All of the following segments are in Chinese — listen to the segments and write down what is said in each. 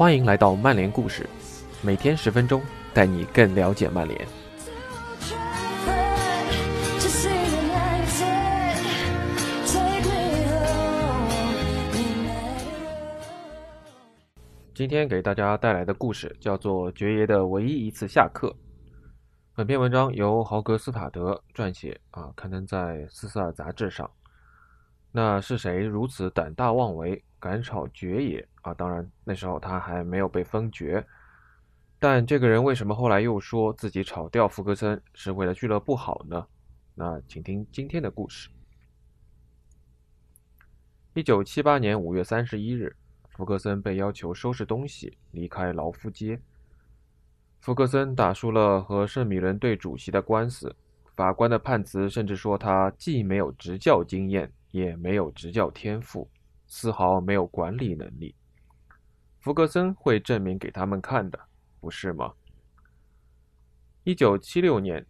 欢迎来到曼联故事，每天十分钟，带你更了解曼联。今天给大家带来的故事叫做《爵爷的唯一一次下课》。本篇文章由豪格斯塔德撰写，啊，刊登在《斯斯尔》杂志上。那是谁如此胆大妄为，敢炒爵爷啊？当然，那时候他还没有被封爵。但这个人为什么后来又说自己炒掉福格森是为了俱乐部好呢？那请听今天的故事。一九七八年五月三十一日。福格森被要求收拾东西离开劳夫街。福格森打输了和圣米伦队主席的官司，法官的判词甚至说他既没有执教经验，也没有执教天赋，丝毫没有管理能力。福格森会证明给他们看的，不是吗？一九七六年，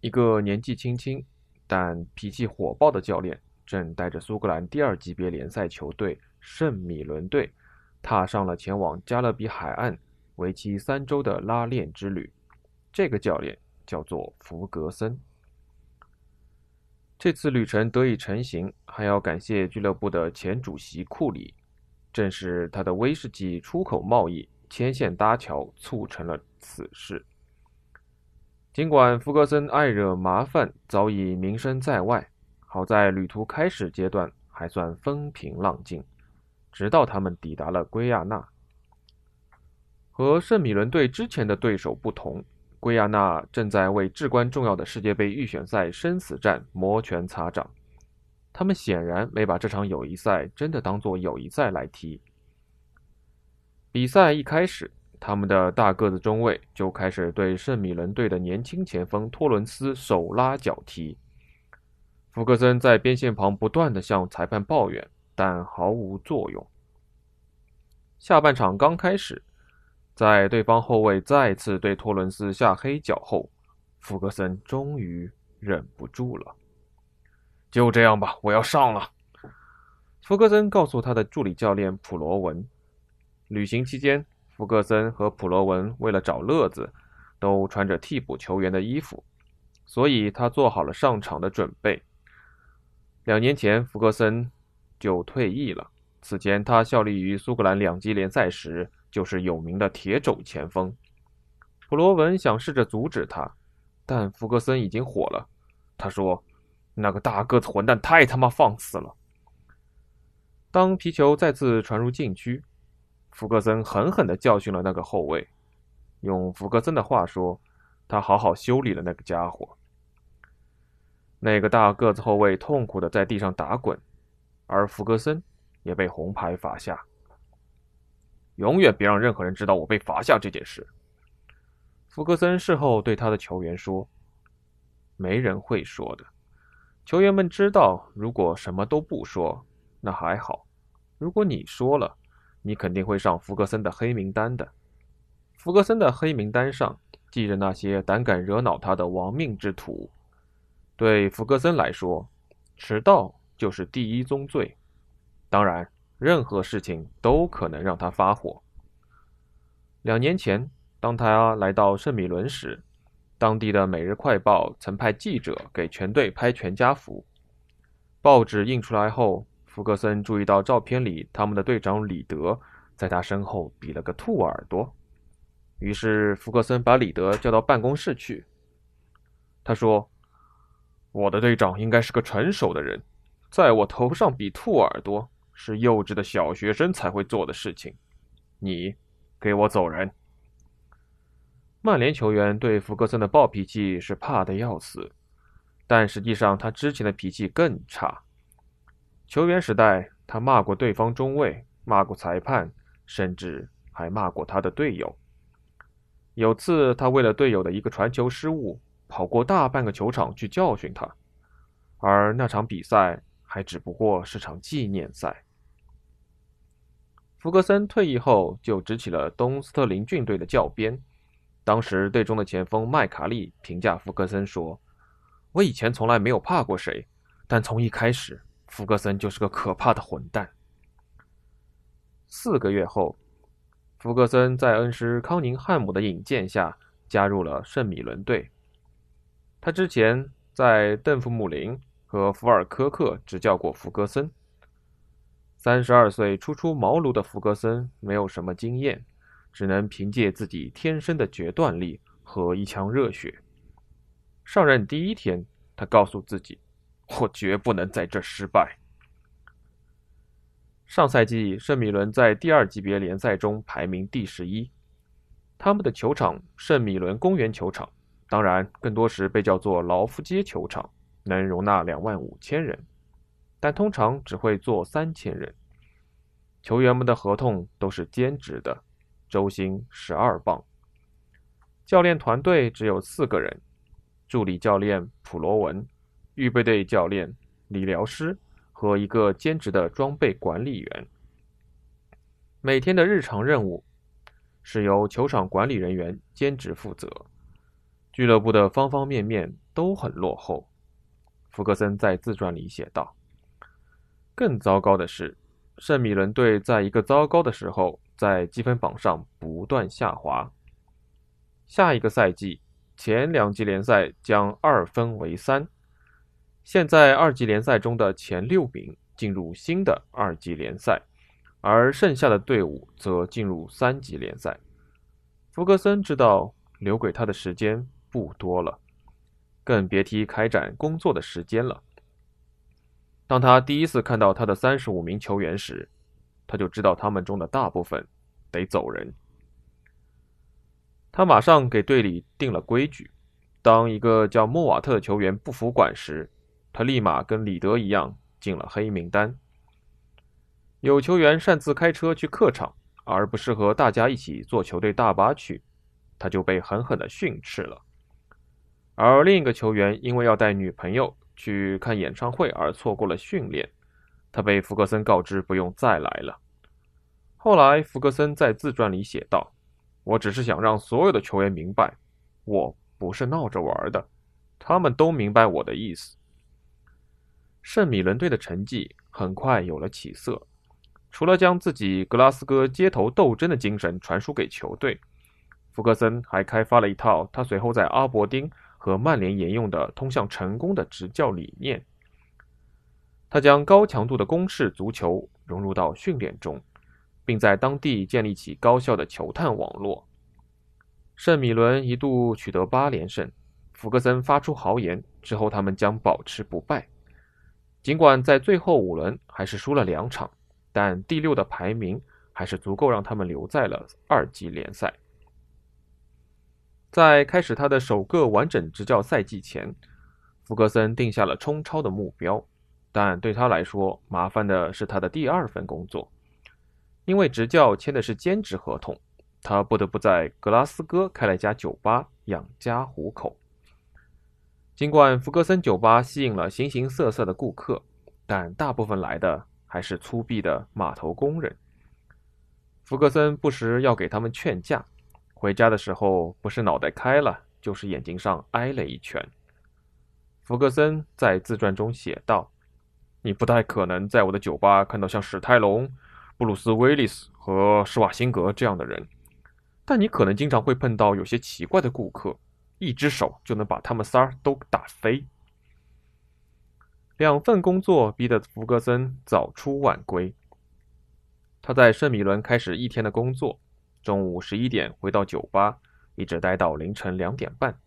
一个年纪轻轻但脾气火爆的教练正带着苏格兰第二级别联赛球队。圣米伦队踏上了前往加勒比海岸为期三周的拉练之旅。这个教练叫做福格森。这次旅程得以成行，还要感谢俱乐部的前主席库里。正是他的威士忌出口贸易牵线搭桥，促成了此事。尽管福格森爱惹麻烦，早已名声在外，好在旅途开始阶段还算风平浪静。直到他们抵达了圭亚那，和圣米伦队之前的对手不同，圭亚那正在为至关重要的世界杯预选赛生死战摩拳擦掌。他们显然没把这场友谊赛真的当作友谊赛来踢。比赛一开始，他们的大个子中卫就开始对圣米伦队的年轻前锋托伦斯手拉脚踢。福克森在边线旁不断地向裁判抱怨。但毫无作用。下半场刚开始，在对方后卫再次对托伦斯下黑脚后，福格森终于忍不住了。就这样吧，我要上了。福格森告诉他的助理教练普罗文。旅行期间，福格森和普罗文为了找乐子，都穿着替补球员的衣服，所以他做好了上场的准备。两年前，福格森。就退役了。此前，他效力于苏格兰两级联赛时，就是有名的铁肘前锋。普罗文想试着阻止他，但弗格森已经火了。他说：“那个大个子混蛋太他妈放肆了。”当皮球再次传入禁区，弗格森狠狠地教训了那个后卫。用弗格森的话说，他好好修理了那个家伙。那个大个子后卫痛苦地在地上打滚。而弗格森也被红牌罚下。永远别让任何人知道我被罚下这件事。福格森事后对他的球员说：“没人会说的。球员们知道，如果什么都不说，那还好；如果你说了，你肯定会上福格森的黑名单的。福格森的黑名单上记着那些胆敢惹恼他的亡命之徒。对福格森来说，迟到。”就是第一宗罪，当然，任何事情都可能让他发火。两年前，当他来到圣米伦时，当地的《每日快报》曾派记者给全队拍全家福。报纸印出来后，福格森注意到照片里他们的队长李德在他身后比了个兔耳朵，于是福格森把李德叫到办公室去。他说：“我的队长应该是个成熟的人。”在我头上比兔耳朵是幼稚的小学生才会做的事情。你给我走人！曼联球员对福格森的暴脾气是怕的要死，但实际上他之前的脾气更差。球员时代，他骂过对方中卫，骂过裁判，甚至还骂过他的队友。有次，他为了队友的一个传球失误，跑过大半个球场去教训他，而那场比赛。还只不过是场纪念赛。福格森退役后就执起了东斯特林郡队的教鞭。当时队中的前锋麦卡利评价福格森说：“我以前从来没有怕过谁，但从一开始，福格森就是个可怕的混蛋。”四个月后，福格森在恩师康宁汉姆的引荐下加入了圣米伦队。他之前在邓弗姆林和福尔科克执教过福格森。三十二岁初出茅庐的福格森没有什么经验，只能凭借自己天生的决断力和一腔热血。上任第一天，他告诉自己：“我绝不能在这失败。”上赛季，圣米伦在第二级别联赛中排名第十一。他们的球场——圣米伦公园球场，当然更多时被叫做劳夫街球场，能容纳两万五千人，但通常只会做三千人。球员们的合同都是兼职的，周薪十二磅。教练团队只有四个人：助理教练普罗文、预备队教练、理疗师。和一个兼职的装备管理员。每天的日常任务是由球场管理人员兼职负责。俱乐部的方方面面都很落后，福格森在自传里写道。更糟糕的是，圣米伦队在一个糟糕的时候，在积分榜上不断下滑。下一个赛季，前两级联赛将二分为三。现在二级联赛中的前六名进入新的二级联赛，而剩下的队伍则进入三级联赛。福格森知道留给他的时间不多了，更别提开展工作的时间了。当他第一次看到他的三十五名球员时，他就知道他们中的大部分得走人。他马上给队里定了规矩：当一个叫莫瓦特的球员不服管时，他立马跟李德一样进了黑名单。有球员擅自开车去客场，而不是和大家一起坐球队大巴去，他就被狠狠的训斥了。而另一个球员因为要带女朋友去看演唱会而错过了训练，他被福格森告知不用再来了。后来，福格森在自传里写道：“我只是想让所有的球员明白，我不是闹着玩的，他们都明白我的意思。”圣米伦队的成绩很快有了起色。除了将自己格拉斯哥街头斗争的精神传输给球队，福格森还开发了一套他随后在阿伯丁和曼联沿用的通向成功的执教理念。他将高强度的攻势足球融入到训练中，并在当地建立起高效的球探网络。圣米伦一度取得八连胜，福格森发出豪言，之后他们将保持不败。尽管在最后五轮还是输了两场，但第六的排名还是足够让他们留在了二级联赛。在开始他的首个完整执教赛季前，福格森定下了冲超的目标，但对他来说，麻烦的是他的第二份工作，因为执教签的是兼职合同，他不得不在格拉斯哥开了一家酒吧养家糊口。尽管福格森酒吧吸引了形形色色的顾客，但大部分来的还是粗鄙的码头工人。福格森不时要给他们劝架，回家的时候不是脑袋开了，就是眼睛上挨了一拳。福格森在自传中写道：“你不太可能在我的酒吧看到像史泰龙、布鲁斯·威利斯和施瓦辛格这样的人，但你可能经常会碰到有些奇怪的顾客。”一只手就能把他们仨都打飞。两份工作逼得福格森早出晚归。他在圣米伦开始一天的工作，中午十一点回到酒吧，一直待到凌晨两点半，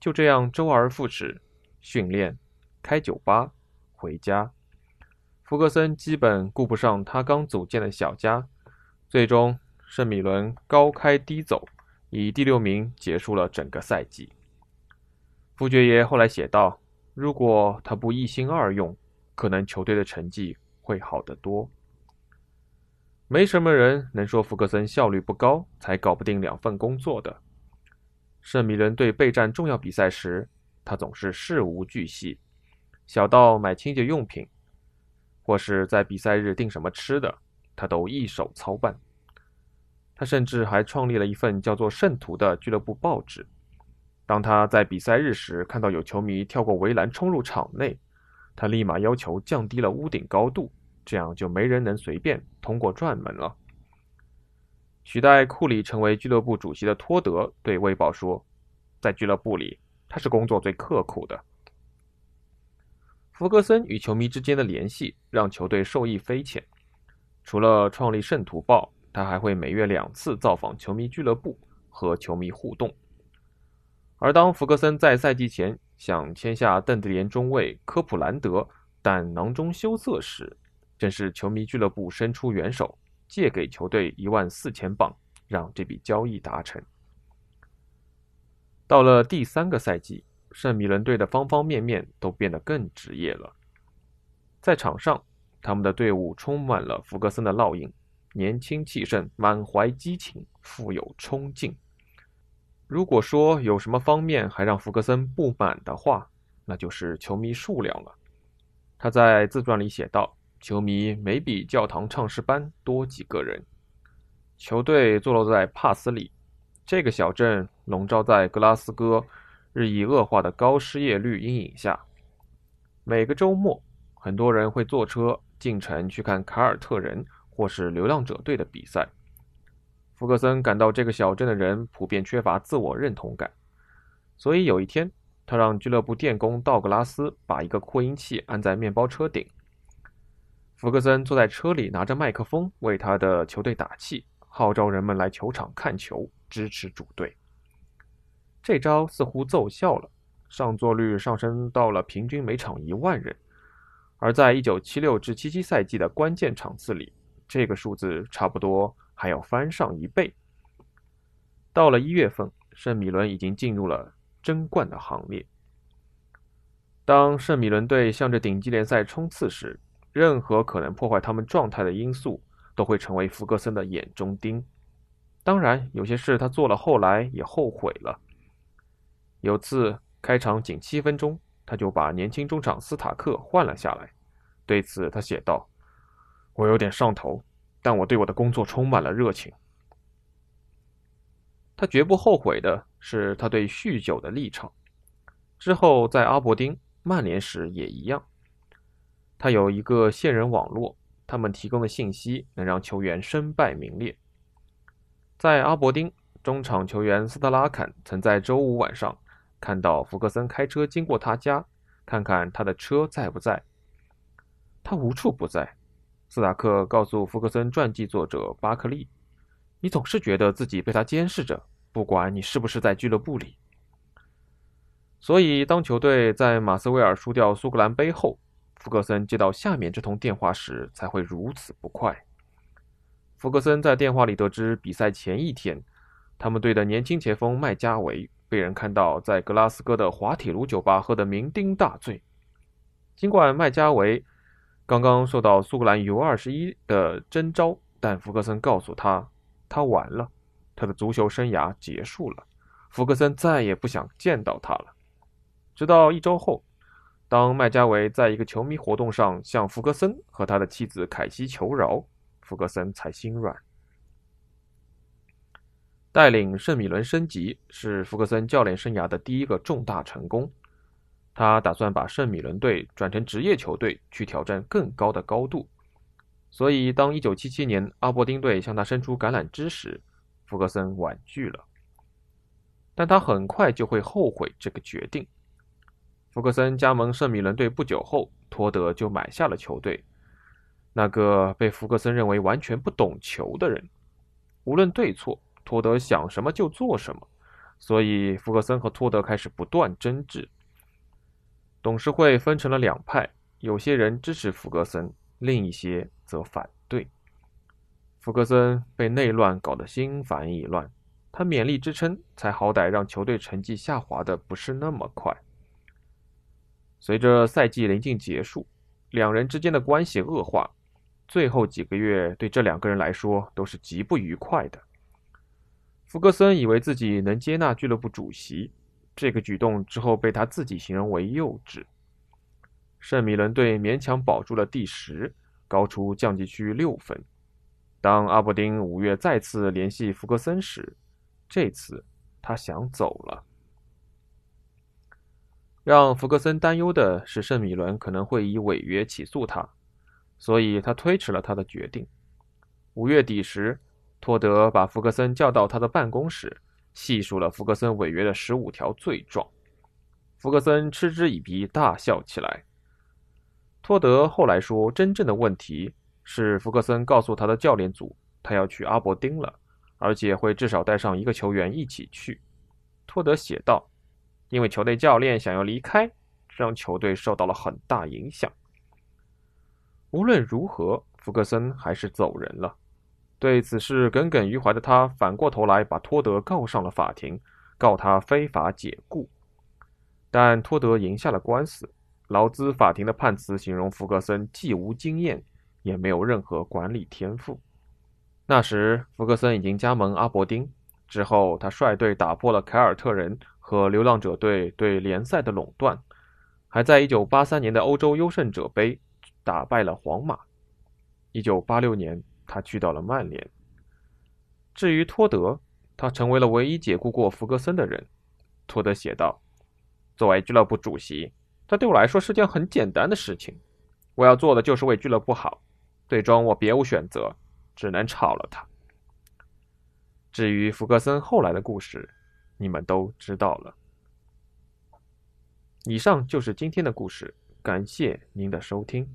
就这样周而复始，训练、开酒吧、回家。福格森基本顾不上他刚组建的小家，最终圣米伦高开低走。以第六名结束了整个赛季。福爵爷后来写道：“如果他不一心二用，可能球队的成绩会好得多。”没什么人能说福格森效率不高才搞不定两份工作的。圣米伦队备战重要比赛时，他总是事无巨细，小到买清洁用品，或是在比赛日订什么吃的，他都一手操办。他甚至还创立了一份叫做《圣徒》的俱乐部报纸。当他在比赛日时看到有球迷跳过围栏冲入场内，他立马要求降低了屋顶高度，这样就没人能随便通过转门了。取代库里成为俱乐部主席的托德对《卫报》说：“在俱乐部里，他是工作最刻苦的。”弗格森与球迷之间的联系让球队受益匪浅。除了创立《圣徒报》，他还会每月两次造访球迷俱乐部和球迷互动。而当弗格森在赛季前想签下邓迪联中卫科普兰德，但囊中羞涩时，正是球迷俱乐部伸出援手，借给球队一万四千镑，让这笔交易达成。到了第三个赛季，圣米伦队的方方面面都变得更职业了。在场上，他们的队伍充满了福格森的烙印，年轻气盛，满怀激情，富有冲劲。如果说有什么方面还让福格森不满的话，那就是球迷数量了。他在自传里写道：“球迷没比教堂唱诗班多几个人。”球队坐落在帕斯里这个小镇，笼罩在格拉斯哥日益恶化的高失业率阴影下。每个周末，很多人会坐车进城去看凯尔特人或是流浪者队的比赛。福格森感到这个小镇的人普遍缺乏自我认同感，所以有一天，他让俱乐部电工道格拉斯把一个扩音器安在面包车顶。福格森坐在车里，拿着麦克风为他的球队打气，号召人们来球场看球，支持主队。这招似乎奏效了，上座率上升到了平均每场一万人，而在1976至77赛季的关键场次里，这个数字差不多。还要翻上一倍。到了一月份，圣米伦已经进入了争冠的行列。当圣米伦队向着顶级联赛冲刺时，任何可能破坏他们状态的因素都会成为福格森的眼中钉。当然，有些事他做了，后来也后悔了。有次开场仅七分钟，他就把年轻中场斯塔克换了下来。对此，他写道：“我有点上头。”但我对我的工作充满了热情。他绝不后悔的是他对酗酒的立场。之后在阿伯丁、曼联时也一样。他有一个线人网络，他们提供的信息能让球员身败名裂。在阿伯丁，中场球员斯特拉坎曾在周五晚上看到福格森开车经过他家，看看他的车在不在。他无处不在。斯塔克告诉福克森传记作者巴克利：“你总是觉得自己被他监视着，不管你是不是在俱乐部里。所以，当球队在马斯威尔输掉苏格兰杯后，福克森接到下面这通电话时，才会如此不快。福克森在电话里得知，比赛前一天，他们队的年轻前锋麦加维被人看到在格拉斯哥的滑铁卢酒吧喝得酩酊大醉。尽管麦加维。刚刚受到苏格兰 U21 的征召，但福克森告诉他，他完了，他的足球生涯结束了。福克森再也不想见到他了。直到一周后，当麦加维在一个球迷活动上向福格森和他的妻子凯西求饶，福格森才心软。带领圣米伦升级是福格森教练生涯的第一个重大成功。他打算把圣米伦队转成职业球队，去挑战更高的高度。所以，当1977年阿伯丁队向他伸出橄榄枝时，福格森婉拒了。但他很快就会后悔这个决定。福格森加盟圣米伦队不久后，托德就买下了球队。那个被福格森认为完全不懂球的人，无论对错，托德想什么就做什么。所以，福格森和托德开始不断争执。董事会分成了两派，有些人支持福格森，另一些则反对。福格森被内乱搞得心烦意乱，他勉力支撑，才好歹让球队成绩下滑的不是那么快。随着赛季临近结束，两人之间的关系恶化，最后几个月对这两个人来说都是极不愉快的。福格森以为自己能接纳俱乐部主席。这个举动之后被他自己形容为幼稚。圣米伦队勉强保住了第十，高出降级区六分。当阿伯丁五月再次联系福格森时，这次他想走了。让福格森担忧的是，圣米伦可能会以违约起诉他，所以他推迟了他的决定。五月底时，托德把福格森叫到他的办公室，细数了福格森违约的十五条罪状。福格森嗤之以鼻，大笑起来。托德后来说，真正的问题是福格森告诉他的教练组，他要去阿伯丁了，而且会至少带上一个球员一起去。托德写道：“因为球队教练想要离开，让球队受到了很大影响。”无论如何，福格森还是走人了。对此事耿耿于怀的他，反过头来把托德告上了法庭，告他非法解雇。但托德赢下了官司。劳资法庭的判词形容福格森既无经验，也没有任何管理天赋。那时，福格森已经加盟阿伯丁。之后，他率队打破了凯尔特人和流浪者队对联赛的垄断，还在1983年的欧洲优胜者杯打败了皇马。1986年，他去到了曼联。至于托德，他成为了唯一解雇过弗格森的人。托德写道：“作为俱乐部主席，这对我来说是件很简单的事情。我要做的就是为俱乐部好。最终，我别无选择，只能炒了他。”至于弗格森后来的故事，你们都知道了。以上就是今天的故事，感谢您的收听。